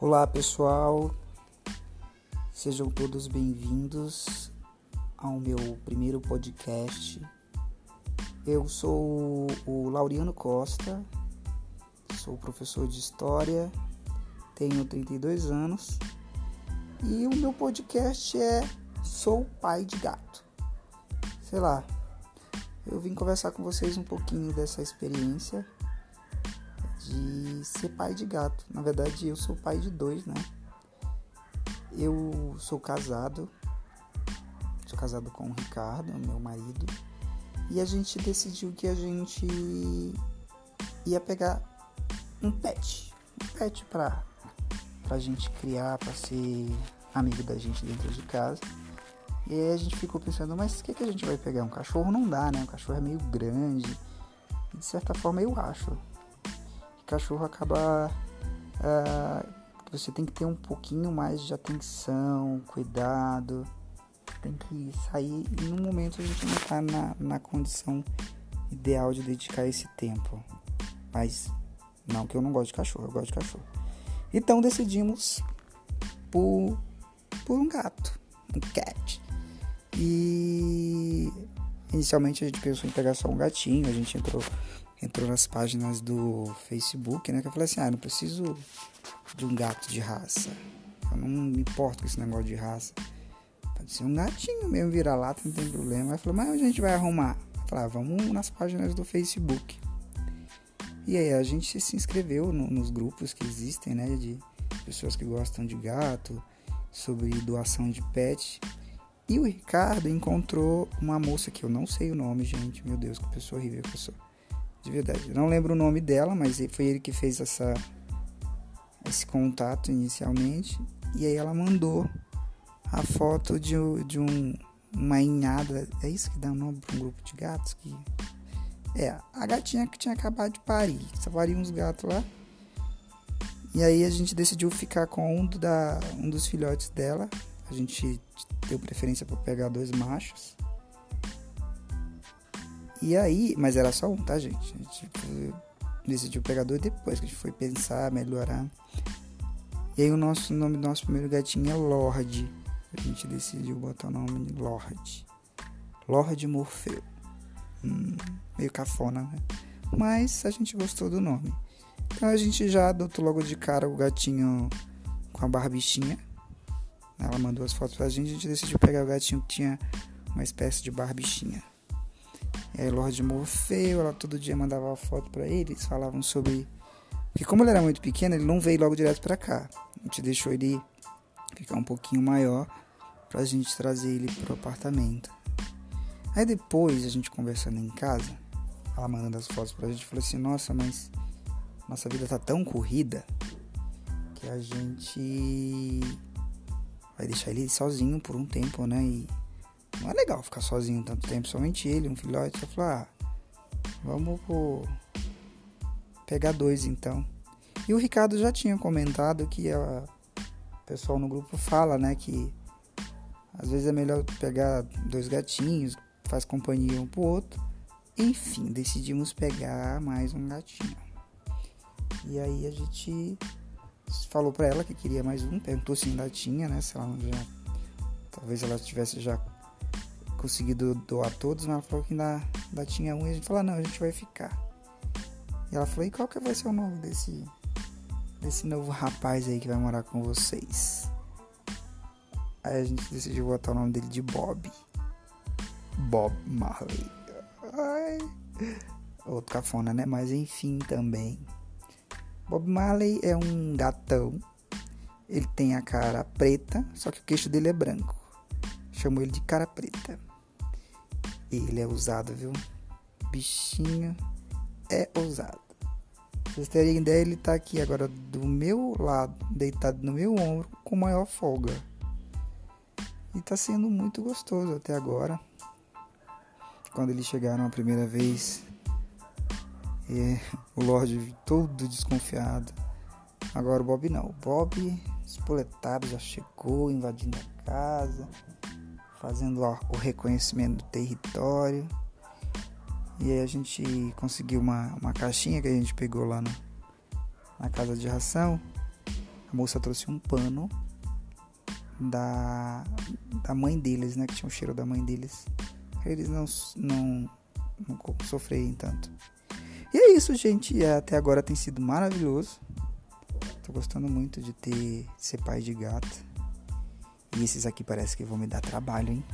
Olá pessoal, sejam todos bem-vindos ao meu primeiro podcast. Eu sou o Laureano Costa, sou professor de História, tenho 32 anos e o meu podcast é Sou Pai de Gato. Sei lá, eu vim conversar com vocês um pouquinho dessa experiência de ser pai de gato. Na verdade, eu sou pai de dois, né? Eu sou casado, sou casado com o Ricardo, meu marido, e a gente decidiu que a gente ia pegar um pet, um pet pra, pra gente criar, pra ser amigo da gente dentro de casa. E aí a gente ficou pensando, mas o que, que a gente vai pegar? Um cachorro não dá, né? Um cachorro é meio grande. De certa forma eu acho cachorro acaba. Uh, você tem que ter um pouquinho mais de atenção, cuidado. Tem que sair e no momento a gente não está na, na condição ideal de dedicar esse tempo. Mas não que eu não gosto de cachorro, eu gosto de cachorro. Então decidimos por, por um gato, um cat. E inicialmente a gente pensou em pegar só um gatinho, a gente entrou entrou nas páginas do Facebook, né? Que eu falei assim, ah, não preciso de um gato de raça. Eu não me importo com esse negócio de raça. Pode ser um gatinho mesmo, vira-lata, não tem problema. Aí falou, mas a gente vai arrumar? Eu falei, ah, vamos nas páginas do Facebook. E aí a gente se inscreveu no, nos grupos que existem, né? De pessoas que gostam de gato, sobre doação de pet. E o Ricardo encontrou uma moça que eu não sei o nome, gente. Meu Deus, que pessoa horrível que eu sou de verdade. não lembro o nome dela, mas foi ele que fez essa esse contato inicialmente. E aí ela mandou a foto de, de um, uma inhada. É isso que dá o nome para um grupo de gatos? que É, a gatinha que tinha acabado de parir. Só pariu uns gatos lá. E aí a gente decidiu ficar com um, da, um dos filhotes dela. A gente deu preferência para pegar dois machos. E aí, mas era só um, tá, gente? A gente decidiu pegar dois depois que a gente foi pensar, melhorar. E aí o nosso nome do nosso primeiro gatinho é Lorde. A gente decidiu botar o nome de Lorde. Lorde Morfeu. Hum, meio cafona, né? Mas a gente gostou do nome. Então a gente já adotou logo de cara o gatinho com a barbichinha. Ela mandou as fotos pra gente, a gente decidiu pegar o gatinho que tinha uma espécie de barbichinha é, Lorde Morfeu, ela todo dia mandava foto para ele, eles falavam sobre. Porque como ele era muito pequeno, ele não veio logo direto para cá. A gente deixou ele ficar um pouquinho maior pra gente trazer ele pro apartamento. Aí depois, a gente conversando em casa, ela mandando as fotos pra gente, falou assim: Nossa, mas nossa vida tá tão corrida que a gente vai deixar ele sozinho por um tempo, né? E não é legal ficar sozinho tanto tempo, somente ele, um filhote. Eu falei, ah, vamos pegar dois então. E o Ricardo já tinha comentado que a, o pessoal no grupo fala, né, que às vezes é melhor pegar dois gatinhos, faz companhia um pro outro. Enfim, decidimos pegar mais um gatinho. E aí a gente falou para ela que queria mais um, perguntou se ainda tinha, né, se ela já talvez ela tivesse já conseguido doar todos, mas ela falou que ainda, ainda tinha um e a gente falou, não, a gente vai ficar. E ela falou, e qual que vai ser o nome desse, desse novo rapaz aí que vai morar com vocês? Aí a gente decidiu botar o nome dele de Bob. Bob Marley. Ai. Outro cafona, né? Mas enfim também. Bob Marley é um gatão. Ele tem a cara preta, só que o queixo dele é branco. Chamo ele de cara preta. Ele é usado, viu? Bichinho é ousado. Pra vocês terem ideia, ele tá aqui agora do meu lado, deitado no meu ombro, com maior folga. E tá sendo muito gostoso até agora. Quando eles chegaram a primeira vez, é, o Lorde todo desconfiado. Agora o Bob não. O Bob espoletado já chegou, invadindo a casa fazendo o reconhecimento do território. E aí a gente conseguiu uma, uma caixinha que a gente pegou lá no, na casa de ração. A moça trouxe um pano da, da mãe deles, né? Que tinha o cheiro da mãe deles. Eles não, não, não sofrerem tanto. E é isso, gente. Até agora tem sido maravilhoso. Tô gostando muito de ter de ser pai de gato. E esses aqui parece que vão me dar trabalho, hein?